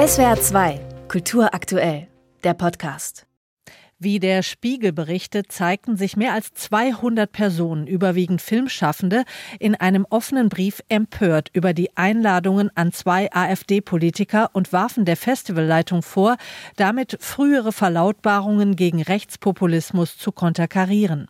SWR 2, Kultur aktuell, der Podcast. Wie der Spiegel berichtet, zeigten sich mehr als 200 Personen, überwiegend Filmschaffende, in einem offenen Brief empört über die Einladungen an zwei AfD-Politiker und warfen der Festivalleitung vor, damit frühere Verlautbarungen gegen Rechtspopulismus zu konterkarieren.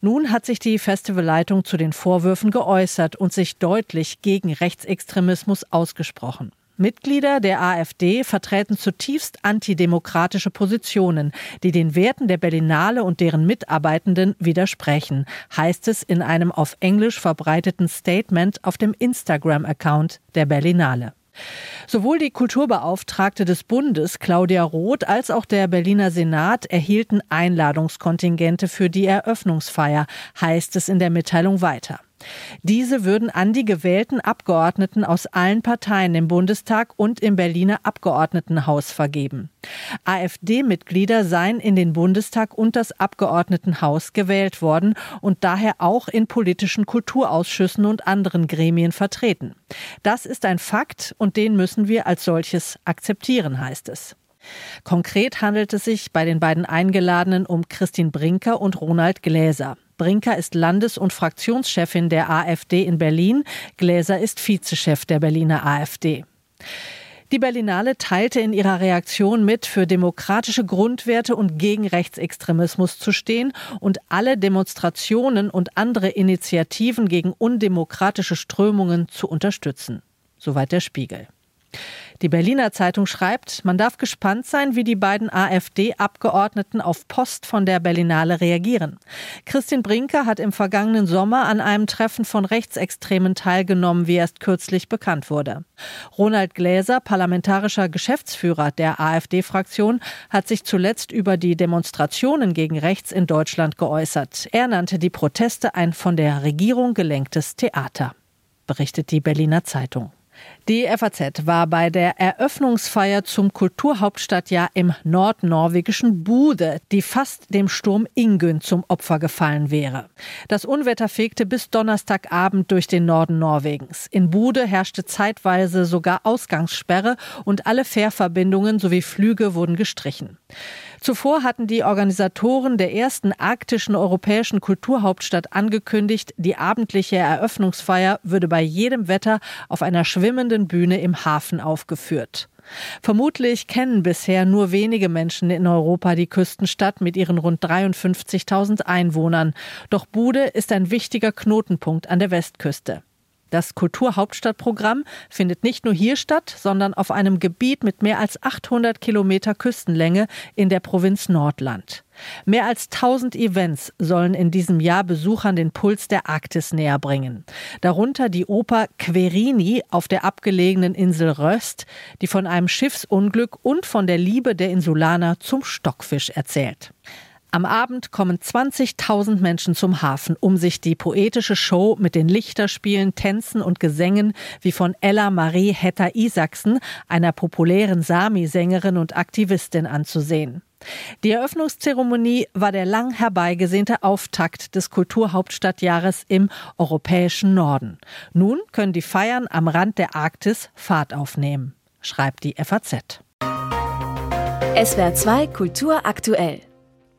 Nun hat sich die Festivalleitung zu den Vorwürfen geäußert und sich deutlich gegen Rechtsextremismus ausgesprochen. Mitglieder der AfD vertreten zutiefst antidemokratische Positionen, die den Werten der Berlinale und deren Mitarbeitenden widersprechen, heißt es in einem auf Englisch verbreiteten Statement auf dem Instagram-Account der Berlinale. Sowohl die Kulturbeauftragte des Bundes, Claudia Roth, als auch der Berliner Senat erhielten Einladungskontingente für die Eröffnungsfeier, heißt es in der Mitteilung weiter. Diese würden an die gewählten Abgeordneten aus allen Parteien im Bundestag und im Berliner Abgeordnetenhaus vergeben. AfD-Mitglieder seien in den Bundestag und das Abgeordnetenhaus gewählt worden und daher auch in politischen Kulturausschüssen und anderen Gremien vertreten. Das ist ein Fakt und den müssen wir als solches akzeptieren, heißt es. Konkret handelt es sich bei den beiden Eingeladenen um Christine Brinker und Ronald Gläser. Brinker ist Landes- und Fraktionschefin der AfD in Berlin. Gläser ist Vizechef der Berliner AfD. Die Berlinale teilte in ihrer Reaktion mit, für demokratische Grundwerte und gegen Rechtsextremismus zu stehen und alle Demonstrationen und andere Initiativen gegen undemokratische Strömungen zu unterstützen. Soweit der Spiegel. Die Berliner Zeitung schreibt, man darf gespannt sein, wie die beiden AfD-Abgeordneten auf Post von der Berlinale reagieren. Christian Brinker hat im vergangenen Sommer an einem Treffen von Rechtsextremen teilgenommen, wie erst kürzlich bekannt wurde. Ronald Gläser, parlamentarischer Geschäftsführer der AfD-Fraktion, hat sich zuletzt über die Demonstrationen gegen rechts in Deutschland geäußert. Er nannte die Proteste ein von der Regierung gelenktes Theater, berichtet die Berliner Zeitung. Die FAZ war bei der Eröffnungsfeier zum Kulturhauptstadtjahr im nordnorwegischen Bude, die fast dem Sturm Ingün zum Opfer gefallen wäre. Das Unwetter fegte bis Donnerstagabend durch den Norden Norwegens. In Bude herrschte zeitweise sogar Ausgangssperre und alle Fährverbindungen sowie Flüge wurden gestrichen. Zuvor hatten die Organisatoren der ersten arktischen europäischen Kulturhauptstadt angekündigt, die abendliche Eröffnungsfeier würde bei jedem Wetter auf einer schwimmenden Bühne im Hafen aufgeführt. Vermutlich kennen bisher nur wenige Menschen in Europa die Küstenstadt mit ihren rund 53.000 Einwohnern. Doch Bude ist ein wichtiger Knotenpunkt an der Westküste. Das Kulturhauptstadtprogramm findet nicht nur hier statt, sondern auf einem Gebiet mit mehr als 800 Kilometer Küstenlänge in der Provinz Nordland. Mehr als 1000 Events sollen in diesem Jahr Besuchern den Puls der Arktis näher bringen. Darunter die Oper Querini auf der abgelegenen Insel Röst, die von einem Schiffsunglück und von der Liebe der Insulaner zum Stockfisch erzählt. Am Abend kommen 20.000 Menschen zum Hafen, um sich die poetische Show mit den Lichterspielen, Tänzen und Gesängen wie von Ella Marie Hetta Isaksen, einer populären Sami-Sängerin und Aktivistin, anzusehen. Die Eröffnungszeremonie war der lang herbeigesehnte Auftakt des Kulturhauptstadtjahres im europäischen Norden. Nun können die Feiern am Rand der Arktis Fahrt aufnehmen, schreibt die FAZ. SWR 2 Kultur aktuell